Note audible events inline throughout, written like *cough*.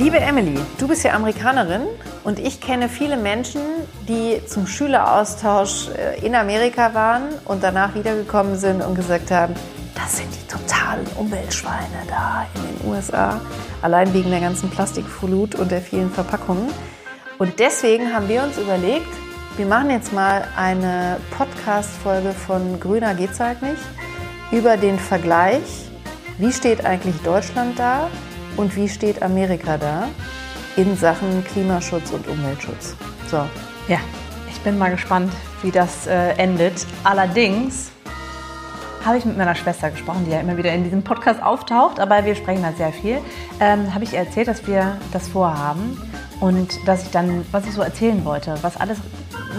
Liebe Emily, du bist ja Amerikanerin und ich kenne viele Menschen, die zum Schüleraustausch äh, in Amerika waren und danach wiedergekommen sind und gesagt haben, das sind die totalen Umweltschweine da in den USA, allein wegen der ganzen Plastikflut und der vielen Verpackungen. Und deswegen haben wir uns überlegt, wir machen jetzt mal eine Podcast-Folge von Grüner geht's halt nicht über den Vergleich, wie steht eigentlich Deutschland da und wie steht Amerika da in Sachen Klimaschutz und Umweltschutz. So. Ja, ich bin mal gespannt, wie das äh, endet. Allerdings habe ich mit meiner Schwester gesprochen, die ja immer wieder in diesem Podcast auftaucht, aber wir sprechen halt sehr viel. Ähm, habe ich ihr erzählt, dass wir das vorhaben und dass ich dann, was ich so erzählen wollte, was alles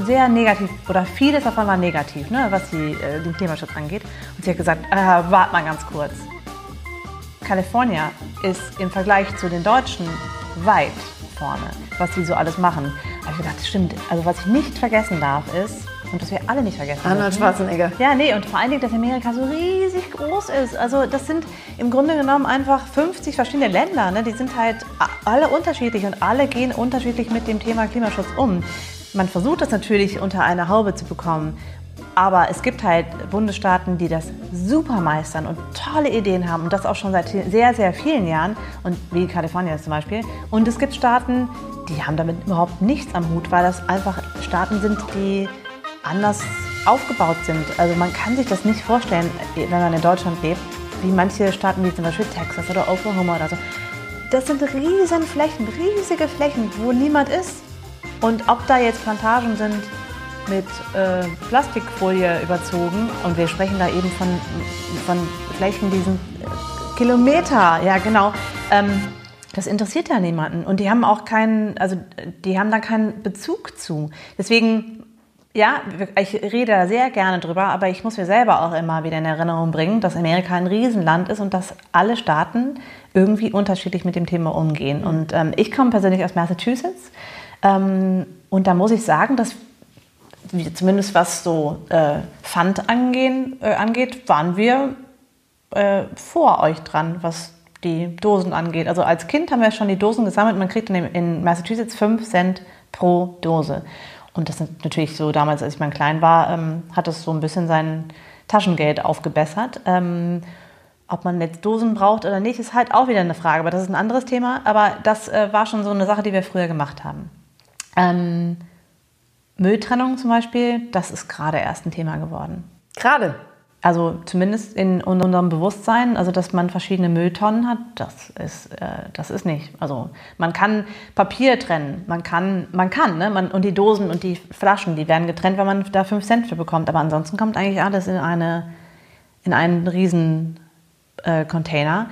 sehr negativ oder vieles davon war negativ, ne, was die, äh, den Klimaschutz angeht. Und sie hat gesagt, äh, warte mal ganz kurz. California ist im Vergleich zu den Deutschen weit vorne, was die so alles machen. Da habe ich gedacht, das stimmt. Also was ich nicht vergessen darf ist, und das wir alle nicht vergessen Arnold Schwarzenegger. Ja, nee, und vor allen Dingen, dass Amerika so riesig groß ist. Also das sind im Grunde genommen einfach 50 verschiedene Länder. Ne? Die sind halt alle unterschiedlich und alle gehen unterschiedlich mit dem Thema Klimaschutz um. Man versucht das natürlich unter eine Haube zu bekommen. Aber es gibt halt Bundesstaaten, die das super meistern und tolle Ideen haben und das auch schon seit sehr, sehr vielen Jahren, und wie Kalifornien zum Beispiel. Und es gibt Staaten, die haben damit überhaupt nichts am Hut, weil das einfach Staaten sind, die anders aufgebaut sind. Also man kann sich das nicht vorstellen, wenn man in Deutschland lebt, wie manche Staaten wie zum Beispiel Texas oder Oklahoma oder so. Das sind riesen Flächen, riesige Flächen, wo niemand ist. Und ob da jetzt Plantagen sind, mit äh, Plastikfolie überzogen und wir sprechen da eben von, von Flächen, die sind äh, Kilometer, ja genau. Ähm, das interessiert ja niemanden und die haben auch keinen, also die haben da keinen Bezug zu. Deswegen, ja, ich rede da sehr gerne drüber, aber ich muss mir selber auch immer wieder in Erinnerung bringen, dass Amerika ein Riesenland ist und dass alle Staaten irgendwie unterschiedlich mit dem Thema umgehen. Und ähm, ich komme persönlich aus Massachusetts ähm, und da muss ich sagen, dass zumindest was so äh, Pfand angehen, äh, angeht, waren wir äh, vor euch dran, was die Dosen angeht. Also als Kind haben wir schon die Dosen gesammelt. Man kriegt in, Massachusetts 5 Cent pro Dose. Und das ist natürlich so, damals, als ich mal klein war, ähm, hat das so ein bisschen sein Taschengeld aufgebessert. Ähm, ob man jetzt Dosen braucht oder nicht, ist halt auch wieder eine Frage. Aber das ist ein anderes Thema. Aber das äh, war schon so eine Sache, die wir früher gemacht haben. Ähm, Mülltrennung zum Beispiel, das ist gerade erst ein Thema geworden. Gerade? Also zumindest in unserem Bewusstsein, also dass man verschiedene Mülltonnen hat, das ist, äh, das ist nicht. Also man kann Papier trennen, man kann, man kann, ne? Man, und die Dosen und die Flaschen, die werden getrennt, wenn man da 5 Cent für bekommt. Aber ansonsten kommt eigentlich alles in, eine, in einen riesen äh, Container.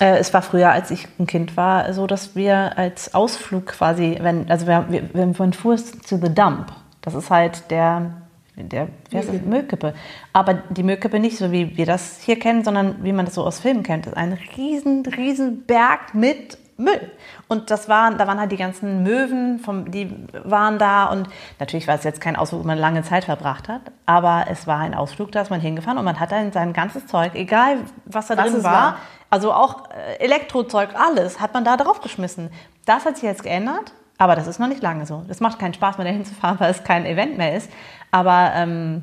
Äh, es war früher, als ich ein Kind war, so, dass wir als Ausflug quasi, wenn, also wir, wir, wir fuhren to the dump. Das ist halt der, der wie heißt das? Müllkippe. Aber die Müllkippe nicht so, wie wir das hier kennen, sondern wie man das so aus Filmen kennt. Das ist ein riesen, riesen Berg mit Müll. Und das waren, da waren halt die ganzen Möwen, vom, die waren da und natürlich war es jetzt kein Ausflug, wo man lange Zeit verbracht hat, aber es war ein Ausflug, da ist man hingefahren und man hat dann sein ganzes Zeug, egal was da was drin war, war, also auch äh, Elektrozeug, alles, hat man da draufgeschmissen. Das hat sich jetzt geändert, aber das ist noch nicht lange so. Das macht keinen Spaß mehr, dahin zu fahren, weil es kein Event mehr ist. Aber ähm,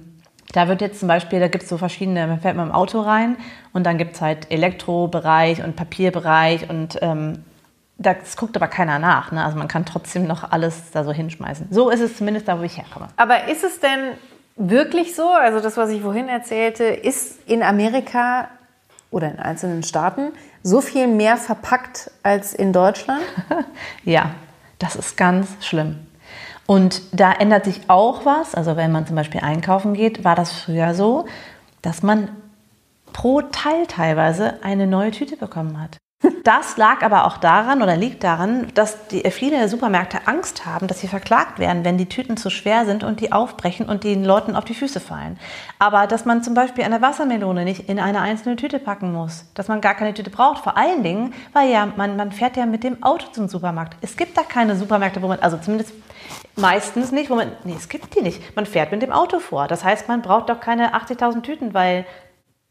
da wird jetzt zum Beispiel, da gibt es so verschiedene, man fährt mit dem Auto rein und dann gibt es halt Elektrobereich und Papierbereich und ähm, das guckt aber keiner nach. Ne? Also man kann trotzdem noch alles da so hinschmeißen. So ist es zumindest da, wo ich herkomme. Aber ist es denn wirklich so? Also das, was ich vorhin erzählte, ist in Amerika oder in einzelnen Staaten so viel mehr verpackt als in Deutschland? *laughs* ja, das ist ganz schlimm. Und da ändert sich auch was. Also wenn man zum Beispiel einkaufen geht, war das früher so, dass man pro Teil teilweise eine neue Tüte bekommen hat. Das lag aber auch daran oder liegt daran, dass die, viele Supermärkte Angst haben, dass sie verklagt werden, wenn die Tüten zu schwer sind und die aufbrechen und den Leuten auf die Füße fallen. Aber dass man zum Beispiel eine Wassermelone nicht in eine einzelne Tüte packen muss, dass man gar keine Tüte braucht, vor allen Dingen, weil ja man, man fährt ja mit dem Auto zum Supermarkt. Es gibt da keine Supermärkte, wo man, also zumindest meistens nicht, wo man, nee, es gibt die nicht. Man fährt mit dem Auto vor. Das heißt, man braucht doch keine 80.000 Tüten, weil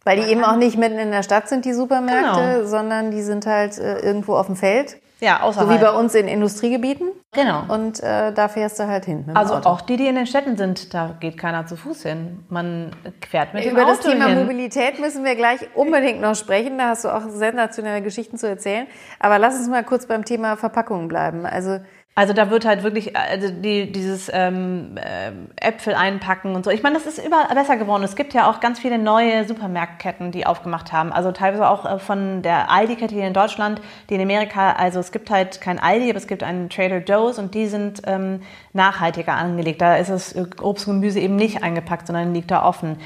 weil die eben auch nicht mitten in der Stadt sind, die Supermärkte, genau. sondern die sind halt äh, irgendwo auf dem Feld. Ja, außerhalb. So wie bei uns in Industriegebieten. Genau. Und äh, da fährst du halt hin. dem Also Auto. auch die, die in den Städten sind, da geht keiner zu Fuß hin. Man fährt mit dem Über Auto das Thema hin. Mobilität müssen wir gleich unbedingt noch sprechen. Da hast du auch sensationelle Geschichten zu erzählen. Aber lass uns mal kurz beim Thema Verpackungen bleiben. Also Also da wird halt wirklich also die, dieses ähm, äh, Äpfel einpacken und so. Ich meine, das ist überall besser geworden. Es gibt ja auch ganz viele neue Supermarktketten, die aufgemacht haben. Also teilweise auch äh, von der Aldi-Kette hier in Deutschland, die in Amerika, also es gibt halt kein Aldi, aber es gibt einen Trader Joe's und die sind ähm, nachhaltiger angelegt. Da ist das Obst und Gemüse eben nicht eingepackt, sondern liegt da offen.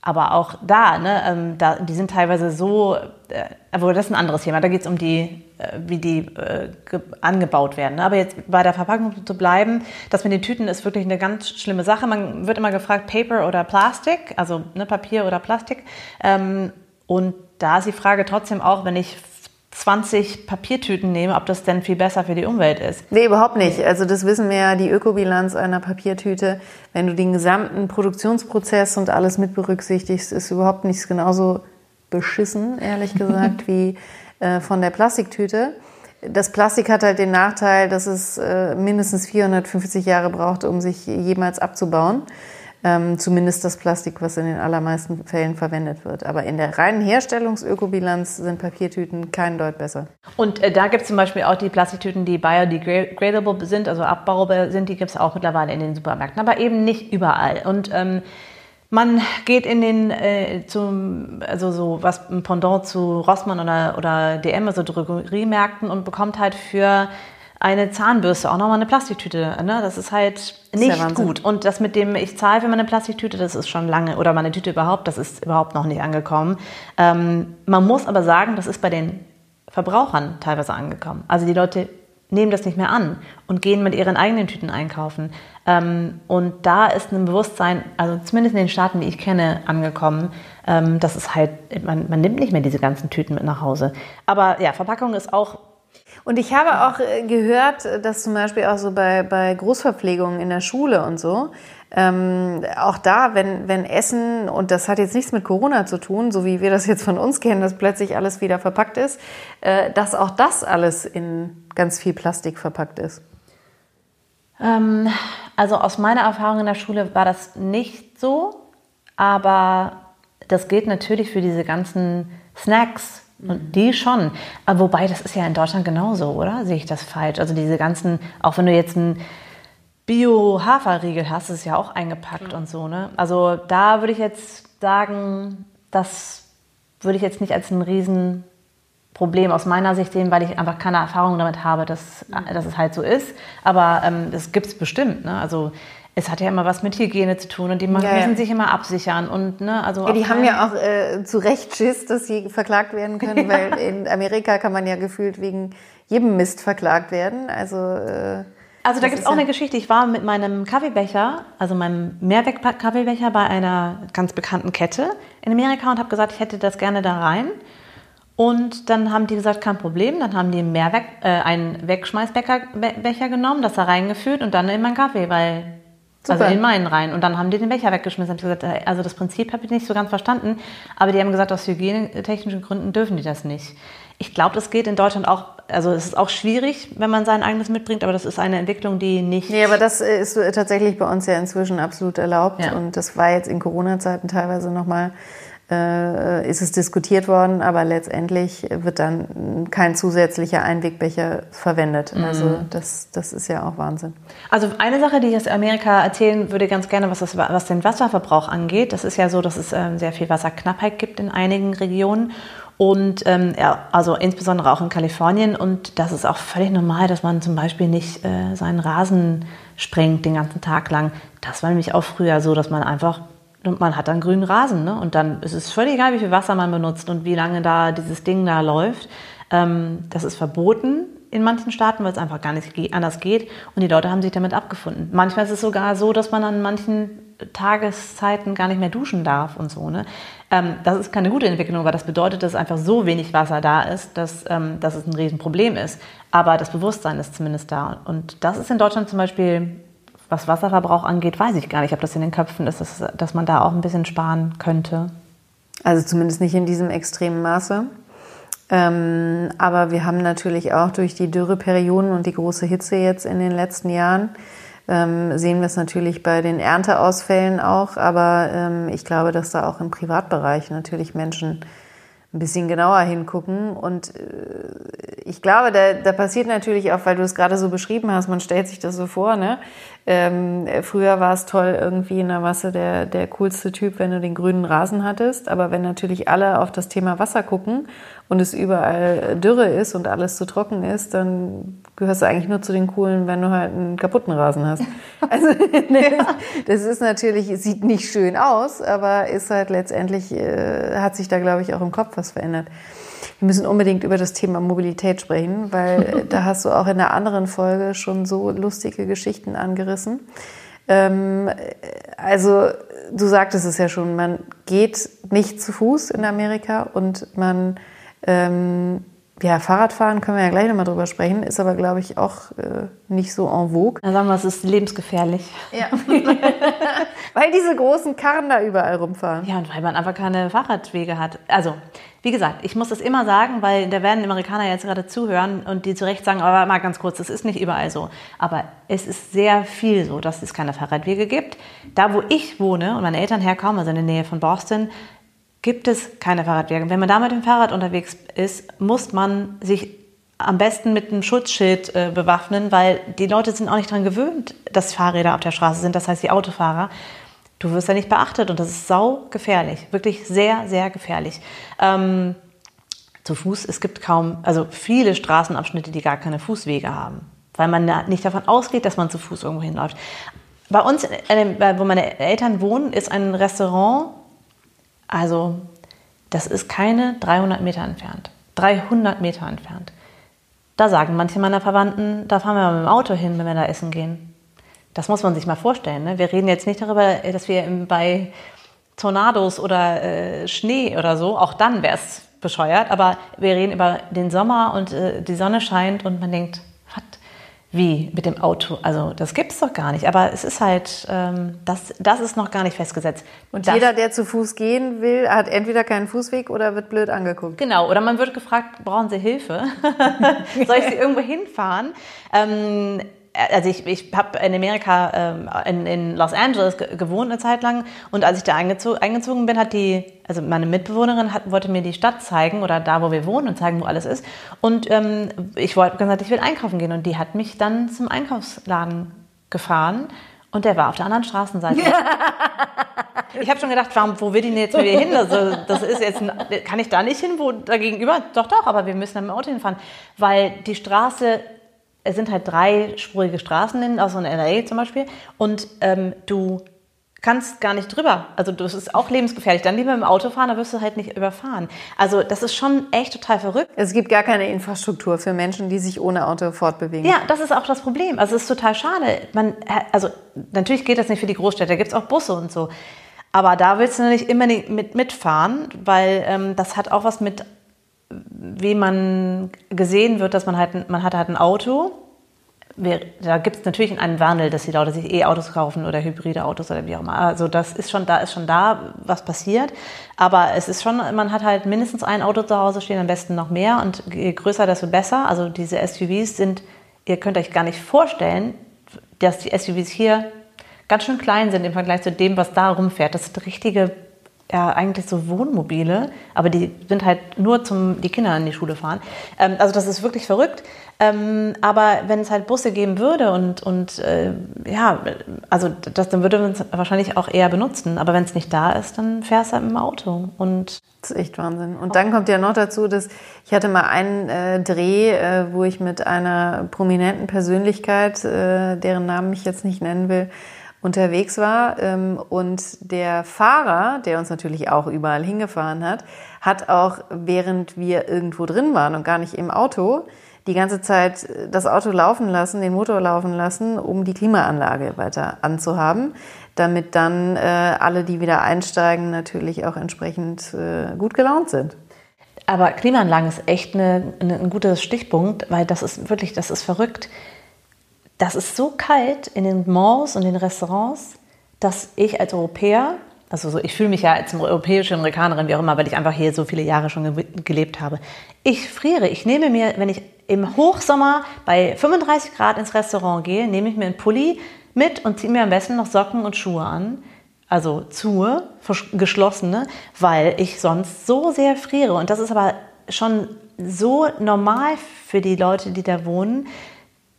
Aber auch da, ne, ähm, da, die sind teilweise so, äh, aber das ist ein anderes Thema. Da geht es um die, äh, wie die äh, ge- angebaut werden. Ne? Aber jetzt bei der Verpackung zu bleiben, das mit den Tüten ist wirklich eine ganz schlimme Sache. Man wird immer gefragt, Paper oder Plastik, also ne, Papier oder Plastik. Ähm, und da ist die Frage trotzdem auch, wenn ich 20 Papiertüten nehme, ob das denn viel besser für die Umwelt ist. Nee, überhaupt nicht. Also das wissen wir ja, die Ökobilanz einer Papiertüte, wenn du den gesamten Produktionsprozess und alles mit berücksichtigst, ist überhaupt nichts genauso beschissen, ehrlich gesagt, *laughs* wie äh, von der Plastiktüte. Das Plastik hat halt den Nachteil, dass es äh, mindestens 450 Jahre braucht, um sich jemals abzubauen. Ähm, zumindest das Plastik, was in den allermeisten Fällen verwendet wird. Aber in der reinen Herstellungsökobilanz sind Papiertüten kein Deut besser. Und äh, da gibt es zum Beispiel auch die Plastiktüten, die biodegradable sind, also abbaubar sind, die gibt es auch mittlerweile in den Supermärkten, aber eben nicht überall. Und ähm, man geht in den, äh, zum, also so was ein Pendant zu Rossmann oder, oder DM, also Drogeriemärkten und bekommt halt für eine Zahnbürste auch nochmal eine Plastiktüte. Ne? Das ist halt nicht Wahnsinn. gut. Und das mit dem, ich zahle für meine Plastiktüte, das ist schon lange, oder meine Tüte überhaupt, das ist überhaupt noch nicht angekommen. Ähm, man muss aber sagen, das ist bei den Verbrauchern teilweise angekommen. Also die Leute nehmen das nicht mehr an und gehen mit ihren eigenen Tüten einkaufen. Ähm, und da ist ein Bewusstsein, also zumindest in den Staaten, die ich kenne, angekommen. Ähm, das ist halt, man, man nimmt nicht mehr diese ganzen Tüten mit nach Hause. Aber ja, Verpackung ist auch Und ich habe auch äh, gehört, dass zum Beispiel auch so bei, bei Großverpflegungen in der Schule und so, ähm, auch da, wenn, wenn Essen, und das hat jetzt nichts mit Corona zu tun, so wie wir das jetzt von uns kennen, dass plötzlich alles wieder verpackt ist, äh, dass auch das alles in ganz viel Plastik verpackt ist. Ähm, also aus meiner Erfahrung in der Schule war das nicht so, aber das gilt natürlich für diese ganzen Snacks und die schon. Aber wobei, das ist ja in Deutschland genauso, oder? Sehe ich das falsch? Also diese ganzen, auch wenn du jetzt einen Bio-Haferriegel hast, ist ja auch eingepackt und so, ne? Also da würde ich jetzt sagen, das würde ich jetzt nicht als ein Riesenproblem aus meiner Sicht sehen, weil ich einfach keine Erfahrung damit habe, dass, dass es halt so ist. Aber ähm, das gibt es bestimmt. Ne? Also es hat ja immer was mit Hygiene zu tun und die Ja, ja. müssen sich immer absichern. Und, ne, also Ja, die haben ja auch äh, zu Recht Schiss, dass sie verklagt werden können, *laughs* weil in Amerika kann man ja gefühlt wegen jedem Mist verklagt werden. Also, äh, Also da gibt es auch ja- eine Geschichte. Ich war mit meinem Kaffeebecher, also meinem Mehrweg-Kaffeebecher bei einer ganz bekannten Kette in Amerika und habe gesagt, ich hätte das gerne da rein. Und dann haben die gesagt, kein Problem. Dann haben die einen, Mehrweg, äh, einen Wegschmeißbecher Be- Becher genommen, das da reingefüllt und dann in meinen Kaffee, weil also Super. in meinen rein. Und dann haben die den Becher weggeschmissen. Gesagt, äh, also das Prinzip habe ich nicht so ganz verstanden. Aber die haben gesagt, aus hygienetechnischen Gründen dürfen die das nicht. Ich glaube, das geht in Deutschland auch, also es ist auch schwierig, wenn man sein eigenes mitbringt, aber das ist eine Entwicklung, die nicht. Nee, aber das ist tatsächlich bei uns ja inzwischen absolut erlaubt. Ja. Und das war jetzt in Corona-Zeiten teilweise nochmal, äh, ist es diskutiert worden, aber letztendlich wird dann kein zusätzlicher Einwegbecher verwendet. Mhm. Also das, das ist ja auch Wahnsinn. Also eine Sache, die ich aus Amerika erzählen würde, ganz gerne, was, das, was den Wasserverbrauch angeht. Das ist ja so, dass es ähm, sehr viel Wasserknappheit gibt in einigen Regionen. Und ähm, ja, also insbesondere auch in Kalifornien. Und das ist auch völlig normal, dass man zum Beispiel nicht äh, seinen Rasen sprengt den ganzen Tag lang. Das war nämlich auch früher so, dass man einfach, man hat dann grünen Rasen. Ne? Und dann ist es völlig egal, wie viel Wasser man benutzt und wie lange da dieses Ding da läuft. Ähm, das ist verboten in manchen Staaten, weil es einfach gar nicht anders geht. Und die Leute haben sich damit abgefunden. Manchmal ist es sogar so, dass man an manchen Tageszeiten gar nicht mehr duschen darf und so. Ne? Ähm, das ist keine gute Entwicklung, weil das bedeutet, dass einfach so wenig Wasser da ist, dass, ähm, dass es ein Riesenproblem ist. Aber das Bewusstsein ist zumindest da. Und das ist in Deutschland zum Beispiel, was Wasserverbrauch angeht, weiß ich gar nicht, ob das in den Köpfen ist, dass, dass man da auch ein bisschen sparen könnte. Also zumindest nicht in diesem extremen Maße. Ähm, aber wir haben natürlich auch durch die Dürreperioden und die große Hitze jetzt in den letzten Jahren, ähm, sehen wir es natürlich bei den Ernteausfällen auch. Aber ähm, ich glaube, dass da auch im Privatbereich natürlich Menschen ein bisschen genauer hingucken. Und äh, ich glaube, da, da passiert natürlich auch, weil du es gerade so beschrieben hast, man stellt sich das so vor, ne? Ähm, früher war es toll, irgendwie in der Masse der, der coolste Typ, wenn du den grünen Rasen hattest. Aber wenn natürlich alle auf das Thema Wasser gucken und es überall Dürre ist und alles zu trocken ist, dann gehörst du eigentlich nur zu den coolen, wenn du halt einen kaputten Rasen hast. *laughs* Also das ist natürlich, sieht nicht schön aus, aber ist halt letztendlich, äh, hat sich da, glaube ich, auch im Kopf was verändert. Wir müssen unbedingt über das Thema Mobilität sprechen, weil *laughs* da hast du auch in der anderen Folge schon so lustige Geschichten angerissen. Ähm, also du sagtest es ja schon, man geht nicht zu Fuß in Amerika und man ähm, ja, Fahrradfahren können wir ja gleich nochmal drüber sprechen, ist aber, glaube ich, auch äh, nicht so en vogue. Dann sagen wir, es ist lebensgefährlich. Ja. *laughs* weil diese großen Karren da überall rumfahren. Ja, und weil man einfach keine Fahrradwege hat. Also, wie gesagt, ich muss das immer sagen, weil da werden Amerikaner jetzt gerade zuhören und die zu Recht sagen, aber mal ganz kurz, das ist nicht überall so. Aber es ist sehr viel so, dass es keine Fahrradwege gibt. Da, wo ich wohne und meine Eltern herkommen, also in der Nähe von Boston, gibt es keine Fahrradwege. Wenn man da mit dem Fahrrad unterwegs ist, muss man sich am besten mit einem Schutzschild äh, bewaffnen, weil die Leute sind auch nicht daran gewöhnt, dass Fahrräder auf der Straße sind, das heißt die Autofahrer. Du wirst ja nicht beachtet und das ist sau gefährlich, wirklich sehr, sehr gefährlich. Ähm, zu Fuß, es gibt kaum, also viele Straßenabschnitte, die gar keine Fußwege haben, weil man nicht davon ausgeht, dass man zu Fuß irgendwo hinläuft. Bei uns, äh, wo meine Eltern wohnen, ist ein Restaurant also das ist keine 300 Meter entfernt. 300 Meter entfernt. Da sagen manche meiner Verwandten, da fahren wir mal mit dem Auto hin, wenn wir da essen gehen. Das muss man sich mal vorstellen. Ne? Wir reden jetzt nicht darüber, dass wir bei Tornados oder äh, Schnee oder so, auch dann wäre es bescheuert, aber wir reden über den Sommer und äh, die Sonne scheint und man denkt, wie mit dem Auto? Also das gibt es doch gar nicht. Aber es ist halt, ähm, das, das ist noch gar nicht festgesetzt. Und das, jeder, der zu Fuß gehen will, hat entweder keinen Fußweg oder wird blöd angeguckt. Genau, oder man wird gefragt, brauchen Sie Hilfe? *laughs* Soll ich Sie *laughs* irgendwo hinfahren? Ähm, also ich, ich habe in Amerika, ähm, in, in, Los Angeles gewohnt eine Zeit lang und als ich da eingezogen, eingezogen bin, hat die, also meine Mitbewohnerin hat, wollte mir die Stadt zeigen oder da, wo wir wohnen und zeigen, wo alles ist. Und ähm, ich wollte gesagt, ich will einkaufen gehen und die hat mich dann zum Einkaufsladen gefahren und der war auf der anderen Straßenseite. ich habe schon gedacht, warum, wo will die denn jetzt wieder hin? Also, das ist jetzt, kann ich da nicht hin, wo da gegenüber? Doch, doch, aber wir müssen dann mit dem Auto hinfahren, weil die Straße es sind halt dreispurige Straßen, in, also in LA zum Beispiel, und ähm, du kannst gar nicht drüber. Also das ist auch lebensgefährlich. Dann lieber im Auto fahren, da wirst du halt nicht überfahren. Also das ist schon echt total verrückt. Es gibt gar keine Infrastruktur für Menschen, die sich ohne Auto fortbewegen. Ja, das ist auch das Problem. Also es ist total schade. Man, also natürlich geht das nicht für die Großstädte, da gibt es auch Busse und so. Aber da willst du nicht immer mit, mitfahren, weil ähm, das hat auch was mit wie man gesehen wird, dass man halt, man hat halt ein Auto. Da gibt es natürlich einen Wandel, dass die Leute sich E-Autos kaufen oder hybride Autos oder wie auch immer. Also das ist schon da, ist schon da, was passiert. Aber es ist schon, man hat halt mindestens ein Auto zu Hause stehen, am besten noch mehr. Und je größer, desto besser. Also diese SUVs sind, ihr könnt euch gar nicht vorstellen, dass die SUVs hier ganz schön klein sind im Vergleich zu dem, was da rumfährt. Das sind richtige ja eigentlich so Wohnmobile, aber die sind halt nur zum die Kinder in die Schule fahren. Ähm, also das ist wirklich verrückt. Ähm, aber wenn es halt Busse geben würde und, und äh, ja, also das, dann würde man es wahrscheinlich auch eher benutzen. Aber wenn es nicht da ist, dann fährst du halt dem Auto. Und das ist echt Wahnsinn. Und dann kommt ja noch dazu, dass ich hatte mal einen äh, Dreh, äh, wo ich mit einer prominenten Persönlichkeit, äh, deren Namen ich jetzt nicht nennen will, unterwegs war. Ähm, und der Fahrer, der uns natürlich auch überall hingefahren hat, hat auch, während wir irgendwo drin waren und gar nicht im Auto, die ganze Zeit das Auto laufen lassen, den Motor laufen lassen, um die Klimaanlage weiter anzuhaben, damit dann äh, alle, die wieder einsteigen, natürlich auch entsprechend äh, gut gelaunt sind. Aber Klimaanlagen ist echt eine, eine, ein guter Stichpunkt, weil das ist wirklich, das ist verrückt das ist so kalt in den Malls und den Restaurants, dass ich als Europäer Also so, ich fühle mich ja als europäische Amerikanerin, wie auch immer, weil ich einfach hier so viele Jahre schon ge gelebt habe. Ich friere. Ich nehme mir, wenn ich im Hochsommer bei 35 Grad ins Restaurant gehe, nehme ich mir einen Pulli mit und ziehe mir am besten noch Socken und Schuhe an. Also zu, geschlossene, weil ich sonst so sehr friere. Und das ist aber schon so normal für die Leute, die da wohnen.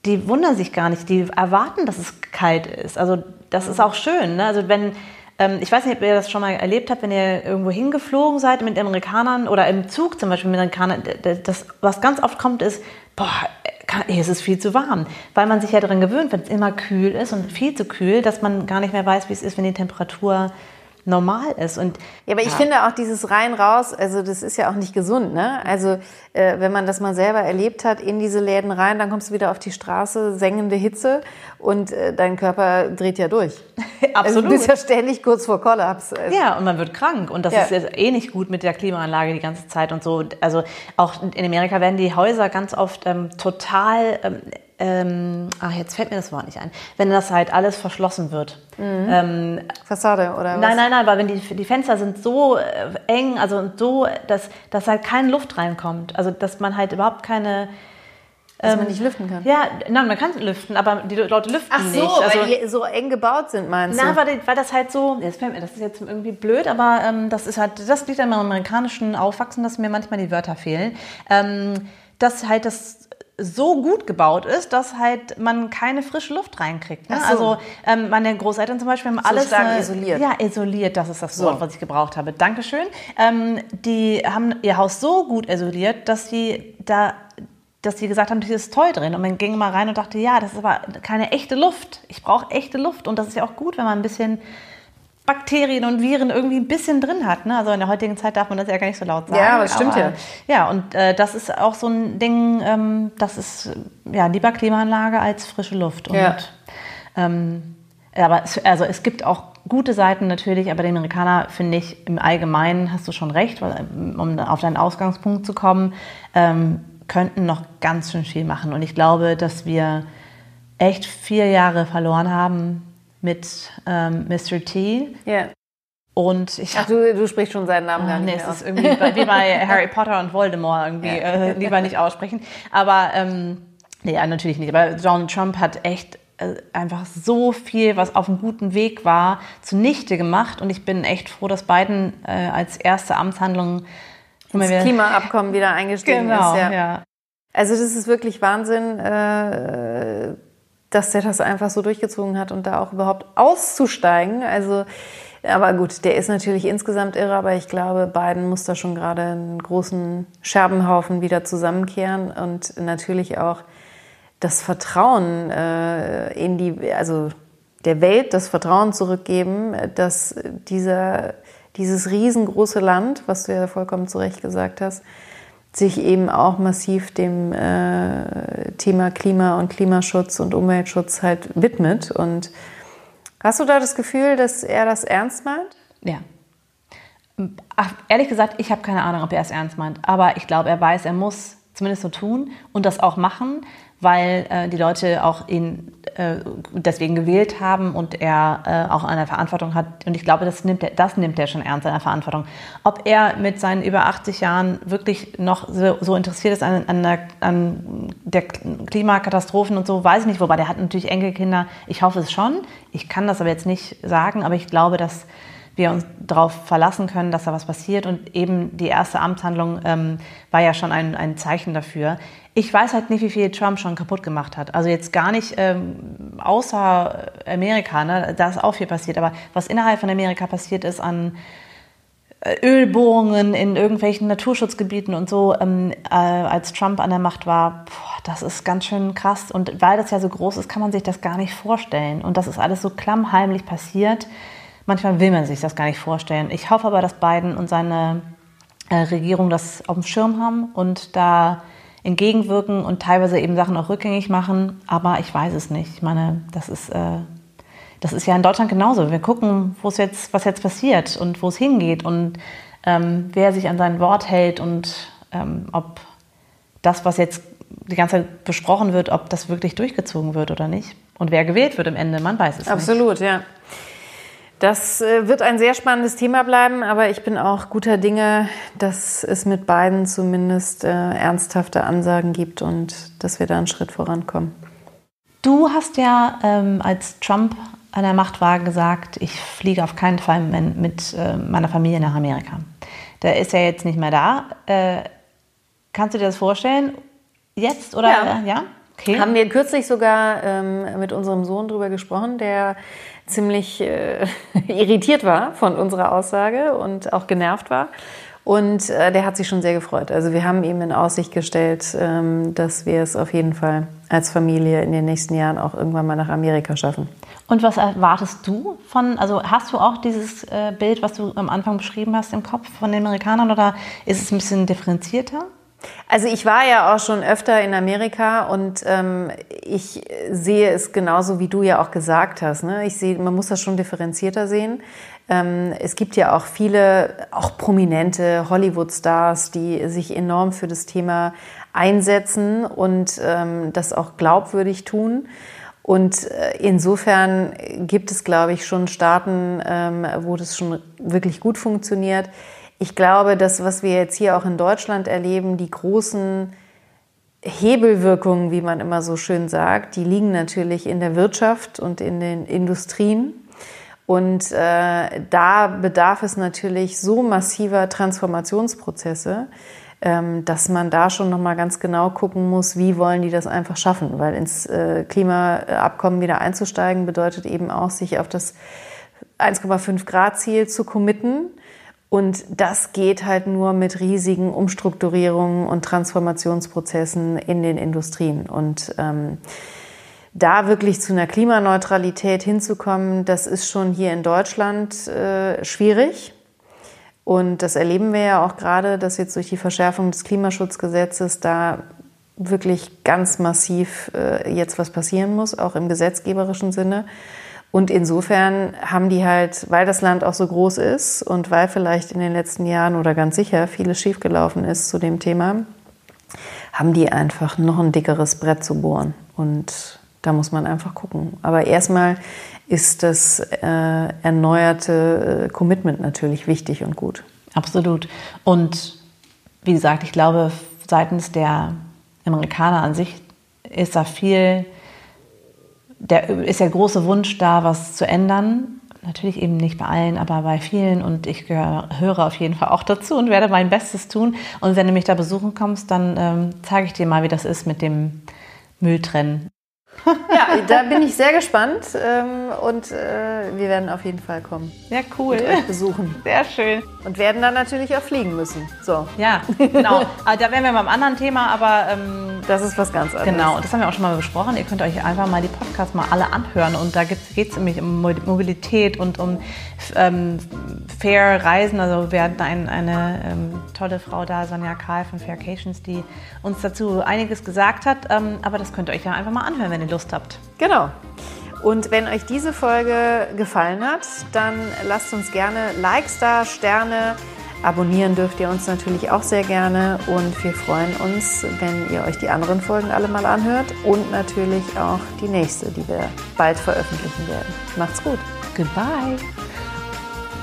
Die wundern sich gar nicht, die erwarten, dass es kalt ist. Also das ist auch schön. Ne? Also wenn ähm, ich weiß nicht, ob ihr das schon mal erlebt habt, wenn ihr irgendwo hingeflogen seid mit Amerikanern oder im Zug zum Beispiel mit Amerikanern. Das, was ganz oft kommt, ist, boah, hier ist es viel zu warm. Weil man sich ja daran gewöhnt, wenn es immer kühl ist und viel zu kühl, dass man gar nicht mehr weiß, wie es ist, wenn die Temperatur normal ist. Und, ja, aber ich finde auch dieses rein raus, also das ist ja auch nicht gesund. Ne? Also äh, wenn man das mal selber erlebt hat, in diese Läden rein, dann kommst du wieder auf die Straße, sengende Hitze und äh, dein Körper dreht ja durch. *laughs* Absolut. Also du bist ja ständig kurz vor Kollaps. Also. Ja, und man wird krank und das ja. ist eh nicht gut mit der Klimaanlage die ganze Zeit und so. Also auch in Amerika werden die Häuser ganz oft ähm, total ähm, ähm, ach, jetzt fällt mir das Wort nicht ein, wenn das halt alles verschlossen wird. Mhm. Ähm, Fassade oder was? Nein, nein, nein, weil wenn die, die Fenster sind so äh, eng, also so, dass, dass halt keine Luft reinkommt. Also dass man halt überhaupt keine dass ähm, man nicht lüften kann. Ja, nein, man kann lüften, aber die Leute lüften Ach so, nicht. Also, weil die so eng gebaut sind, meinst na, du? weil, weil das halt so, das, mir, das ist jetzt irgendwie blöd, aber ähm, das ist halt, das liegt am amerikanischen Aufwachsen, dass mir manchmal die Wörter fehlen. Ähm, dass halt das so gut gebaut ist, dass halt man keine frische Luft reinkriegt. Ne? So. Also ähm, meine Großeltern zum Beispiel haben so alles stark äh, isoliert. Ja, isoliert, das ist das Wort, so. was ich gebraucht habe. Dankeschön. Ähm, die haben ihr Haus so gut isoliert, dass sie da dass sie gesagt haben, hier ist toll drin. Und man ging mal rein und dachte, ja, das ist aber keine echte Luft. Ich brauche echte Luft. Und das ist ja auch gut, wenn man ein bisschen Bakterien und Viren irgendwie ein bisschen drin hat. Ne? Also in der heutigen Zeit darf man das ja gar nicht so laut sagen. Ja, das stimmt aber, ja. Ja, und äh, das ist auch so ein Ding, ähm, das ist ja lieber Klimaanlage als frische Luft. Und, ja. Ähm, aber es, also es gibt auch gute Seiten natürlich, aber die Amerikaner finde ich im Allgemeinen, hast du schon recht, weil, um auf deinen Ausgangspunkt zu kommen, ähm, könnten noch ganz schön viel machen. Und ich glaube, dass wir echt vier Jahre verloren haben mit ähm, Mr. T. Ja. Und ich Ach, du, du sprichst schon seinen Namen oh, gar nicht nee, es ist irgendwie bei, wie bei *laughs* Harry Potter und Voldemort irgendwie. Ja. Äh, lieber nicht aussprechen. Aber, ähm, nee, natürlich nicht. Aber Donald Trump hat echt äh, einfach so viel, was auf einem guten Weg war, zunichte gemacht. Und ich bin echt froh, dass Biden äh, als erste Amtshandlung das Klimaabkommen wieder eingestiegen genau, ist. Ja. ja. Also das ist wirklich Wahnsinn. Dass der das einfach so durchgezogen hat und da auch überhaupt auszusteigen. Also, aber gut, der ist natürlich insgesamt irre, aber ich glaube, Biden muss da schon gerade einen großen Scherbenhaufen wieder zusammenkehren und natürlich auch das Vertrauen äh, in die, also der Welt das Vertrauen zurückgeben, dass dieser, dieses riesengroße Land, was du ja vollkommen zu Recht gesagt hast, sich eben auch massiv dem äh, Thema Klima und Klimaschutz und Umweltschutz halt widmet. Und hast du da das Gefühl, dass er das ernst meint? Ja. Ach, ehrlich gesagt, ich habe keine Ahnung, ob er es ernst meint. Aber ich glaube, er weiß, er muss zumindest so tun und das auch machen, weil äh, die Leute auch ihn äh, deswegen gewählt haben und er äh, auch eine Verantwortung hat. Und ich glaube, das nimmt, er, das nimmt er schon ernst, seine Verantwortung. Ob er mit seinen über 80 Jahren wirklich noch so, so interessiert ist an, an, der, an der Klimakatastrophen und so, weiß ich nicht. Wobei, der hat natürlich Enkelkinder. Ich hoffe es schon. Ich kann das aber jetzt nicht sagen, aber ich glaube, dass wir uns darauf verlassen können, dass da was passiert. Und eben die erste Amtshandlung ähm, war ja schon ein, ein Zeichen dafür. Ich weiß halt nicht, wie viel Trump schon kaputt gemacht hat. Also jetzt gar nicht ähm, außer Amerika, ne? da ist auch viel passiert. Aber was innerhalb von Amerika passiert ist an äh, Ölbohrungen in irgendwelchen Naturschutzgebieten und so, ähm, äh, als Trump an der Macht war, boah, das ist ganz schön krass. Und weil das ja so groß ist, kann man sich das gar nicht vorstellen. Und das ist alles so klammheimlich passiert. Manchmal will man sich das gar nicht vorstellen. Ich hoffe aber, dass Biden und seine äh, Regierung das auf dem Schirm haben und da entgegenwirken und teilweise eben Sachen auch rückgängig machen. Aber ich weiß es nicht. Ich meine, das ist, äh, das ist ja in Deutschland genauso. Wir gucken, wo es jetzt, was jetzt passiert und wo es hingeht und ähm, wer sich an sein Wort hält und ähm, ob das, was jetzt die ganze Zeit besprochen wird, ob das wirklich durchgezogen wird oder nicht. Und wer gewählt wird am Ende, man weiß es Absolut, nicht. Absolut, ja. Das äh, wird ein sehr spannendes Thema bleiben, aber ich bin auch guter Dinge, dass es mit beiden zumindest äh, ernsthafte Ansagen gibt und dass wir da einen Schritt vorankommen. Du hast ja, ähm, als Trump an der Macht war, gesagt, ich fliege auf keinen Fall mit äh, meiner Familie nach Amerika. Der ist ja jetzt nicht mehr da. Äh, kannst du dir das vorstellen? Jetzt oder? Ja. ja? Okay. Haben wir kürzlich sogar ähm, mit unserem Sohn drüber gesprochen, der ziemlich äh, *laughs* irritiert war von unserer Aussage und auch genervt war. Und äh, der hat sich schon sehr gefreut. Also wir haben ihm in Aussicht gestellt, ähm, dass wir es auf jeden Fall als Familie in den nächsten Jahren auch irgendwann mal nach Amerika schaffen. Und was erwartest du von, also hast du auch dieses äh, Bild, was du am Anfang beschrieben hast im Kopf von den Amerikanern oder ist es ein bisschen differenzierter? Also ich war ja auch schon öfter in Amerika und ähm, ich sehe es genauso, wie du ja auch gesagt hast. Ne? Ich sehe, man muss das schon differenzierter sehen. Ähm, es gibt ja auch viele, auch prominente Hollywood-Stars, die sich enorm für das Thema einsetzen und ähm, das auch glaubwürdig tun. Und äh, insofern gibt es, glaube ich, schon Staaten, ähm, wo das schon wirklich gut funktioniert. Ich glaube, das, was wir jetzt hier auch in Deutschland erleben, die großen Hebelwirkungen, wie man immer so schön sagt, die liegen natürlich in der Wirtschaft und in den Industrien. Und äh, da bedarf es natürlich so massiver Transformationsprozesse, ähm, dass man da schon noch mal ganz genau gucken muss, wie wollen die das einfach schaffen, weil ins äh, Klimaabkommen wieder einzusteigen bedeutet eben auch, sich auf das 1,5 Grad Ziel zu committen und das geht halt nur mit riesigen Umstrukturierungen und Transformationsprozessen in den Industrien. Und ähm, da wirklich zu einer Klimaneutralität hinzukommen, das ist schon hier in Deutschland äh, schwierig. Und das erleben wir ja auch gerade, dass jetzt durch die Verschärfung des Klimaschutzgesetzes da wirklich ganz massiv äh, jetzt was passieren muss, auch im gesetzgeberischen Sinne. Und insofern haben die halt, weil das Land auch so groß ist und weil vielleicht in den letzten Jahren oder ganz sicher vieles schiefgelaufen ist zu dem Thema, haben die einfach noch ein dickeres Brett zu bohren. Und da muss man einfach gucken. Aber erstmal ist das äh, erneuerte äh, Commitment natürlich wichtig und gut. Absolut. Und wie gesagt, ich glaube, seitens der Amerikaner an sich ist da viel der ist der große Wunsch da, was zu ändern. Natürlich eben nicht bei allen, aber bei vielen. Und ich höre auf jeden Fall auch dazu und werde mein Bestes tun. Und wenn du mich da besuchen kommst, dann ähm, zeige ich dir mal, wie das ist mit dem Mülltrennen. Ja, da bin ich sehr gespannt ähm, und äh, wir werden auf jeden Fall kommen. Ja, cool. Und euch besuchen. Sehr schön. Und werden dann natürlich auch fliegen müssen. So. Ja, genau. Also da wären wir beim anderen Thema, aber ähm, das ist was ganz anderes. Genau, das haben wir auch schon mal besprochen. Ihr könnt euch einfach mal die Podcasts mal alle anhören und da geht es nämlich um Mobilität und um ähm, Fair Reisen. Also wir hatten ein, eine ähm, tolle Frau da, Sonja Karl von Faircations, die uns dazu einiges gesagt hat. Ähm, aber das könnt ihr euch ja einfach mal anhören, wenn ihr Lust habt. Genau. Und wenn euch diese Folge gefallen hat, dann lasst uns gerne Likes da, Sterne. Abonnieren dürft ihr uns natürlich auch sehr gerne und wir freuen uns, wenn ihr euch die anderen Folgen alle mal anhört und natürlich auch die nächste, die wir bald veröffentlichen werden. Macht's gut. Goodbye.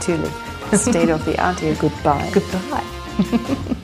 Natürlich. State of the art here. Goodbye. Goodbye. *laughs*